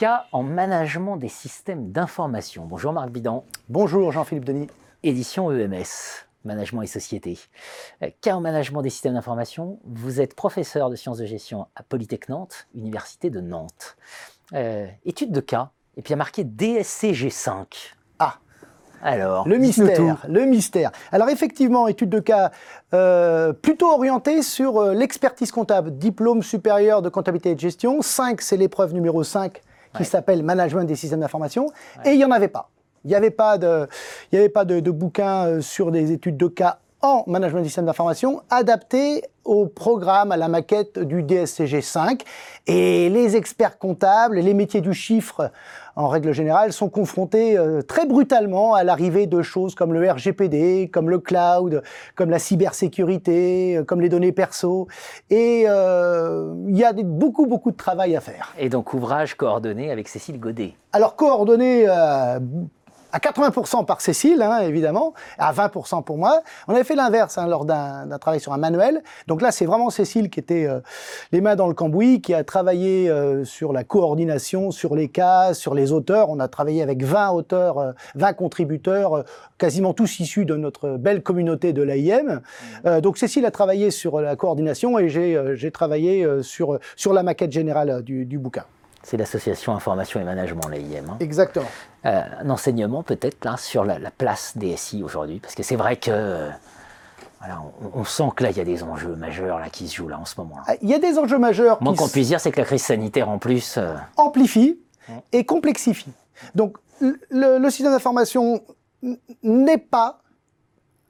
cas en management des systèmes d'information. Bonjour Marc Bidan. Bonjour Jean-Philippe Denis. Édition EMS, Management et Société. Cas en management des systèmes d'information, vous êtes professeur de sciences de gestion à Polytech Nantes, Université de Nantes. Euh, étude de cas, et puis il y a marqué DSCG5. Ah alors, le mystère, le mystère. Alors effectivement, étude de cas euh, plutôt orientée sur euh, l'expertise comptable, diplôme supérieur de comptabilité et de gestion. 5, c'est l'épreuve numéro 5 qui s'appelle Management des systèmes d'information. Et il n'y en avait pas. Il n'y avait pas de, il y avait pas de, de bouquin euh, sur des études de cas en management des systèmes d'information adapté au programme, à la maquette du DSCG 5. Et les experts comptables, les métiers du chiffre, en règle générale, sont confrontés euh, très brutalement à l'arrivée de choses comme le RGPD, comme le cloud, comme la cybersécurité, euh, comme les données perso. Et euh, il y a beaucoup, beaucoup de travail à faire. Et donc, ouvrage coordonné avec Cécile Godet. Alors, coordonné à 80% par Cécile, hein, évidemment, à 20% pour moi. On avait fait l'inverse hein, lors d'un travail sur un manuel. Donc là, c'est vraiment Cécile qui était euh, les mains dans le cambouis, qui a travaillé euh, sur la coordination, sur les cas, sur les auteurs. On a travaillé avec 20 auteurs, 20 euh, contributeurs, quasiment tous issus de notre belle communauté de l'AIM. Mmh. donc Cécile a travaillé sur la coordination et j'ai travaillé sur, sur la maquette générale du, du bouquin. C'est l'association Information et Management, l'AIM. Hein. Exactement. Euh, un enseignement peut-être là sur la, place des SI aujourd'hui, parce que c'est vrai que voilà, on, sent que là il y a des enjeux majeurs là qui se jouent là en ce moment. Ah, il y a des enjeux majeurs. Moins qu'on puisse dire, c'est que la crise sanitaire en plus euh, amplifie et complexifie. Donc le, le système d'information n'est pas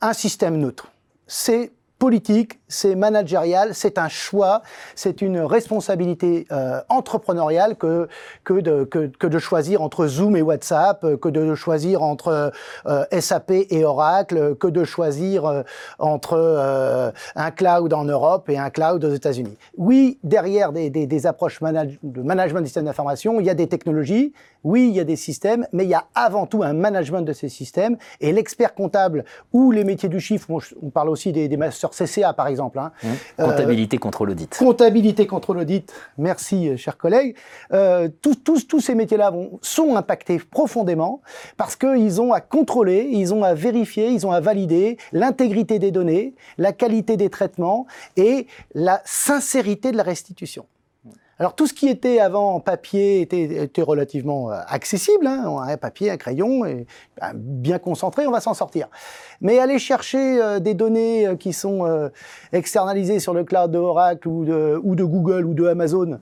un système neutre. C'est politique, c'est managérial, c'est un choix, c'est une responsabilité euh, entrepreneuriale que, que, de, que, que, de choisir entre Zoom et WhatsApp, que de choisir entre euh, SAP et Oracle, que de choisir euh, entre euh, un cloud en Europe et un cloud aux États-Unis. Oui, derrière des, des, des approches de management des systèmes d'information, il y a des technologies, oui, il y a des systèmes, mais il y a avant tout un management de ces systèmes et l'expert comptable ou les métiers du chiffre, on, parle aussi des, des masters CCA par exemple, Hein. Mmh. Euh, comptabilité contre l'audit. Comptabilité contre l'audit. Merci, euh, chers collègues. Euh, tous, tous, tous ces métiers-là sont impactés profondément parce qu'ils ont à contrôler, ils ont à vérifier, ils ont à valider l'intégrité des données, la qualité des traitements et la sincérité de la restitution. Alors tout ce qui était avant papier était, était relativement euh, accessible, hein, un papier, un crayon, et, ben, bien concentré, on va s'en sortir. Mais aller chercher euh, des données euh, qui sont externalisées sur le cloud de Oracle ou de, ou de Google ou de Amazon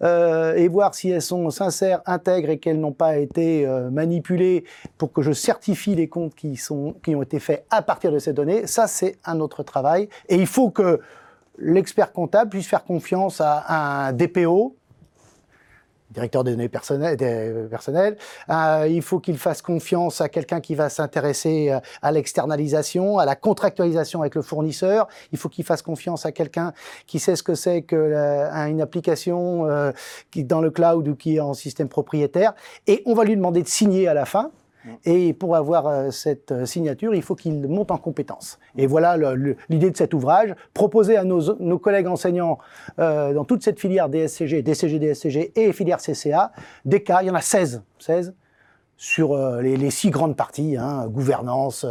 et voir si elles sont sincères, intègres et qu'elles n'ont pas été manipulées pour que je certifie les comptes qui, sont, qui ont été faits à partir de ces données, ça c'est un autre travail. Et il faut que l'expert comptable puisse faire confiance à, un DPO, directeur des données personnelles, euh, il faut qu'il fasse confiance à quelqu'un qui va s'intéresser euh, à l'externalisation, à la contractualisation avec le fournisseur. Il faut qu'il fasse confiance à quelqu'un qui sait ce que c'est qu'une application euh, qui dans le cloud ou qui est en système propriétaire. Et on va lui demander de signer à la fin. Et pour avoir euh, cette euh, signature, il faut qu'il monte en compétence. Et voilà l'idée de cet ouvrage, proposer à nos, collègues enseignants euh, dans toute cette filière DSCG, DCG, DSCG et filière CCA, des cas, il y en a 16, 16 sur les, six grandes parties, hein, gouvernance,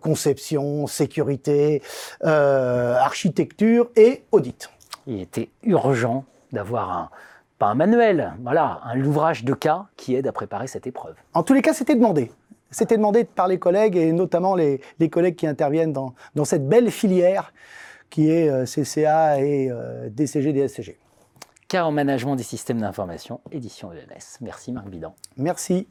conception, sécurité, architecture et audit. Il était urgent d'avoir un, pas un manuel, voilà, un ouvrage de cas qui aide à préparer cette épreuve. En tous les cas, c'était demandé. C'était demandé par les collègues et notamment les, les collègues qui interviennent dans, dans, cette belle filière qui est euh, CCA et euh, DCG, DSCG. Cas en management des systèmes d'information, édition EMS. Merci Marc Bidan. Merci.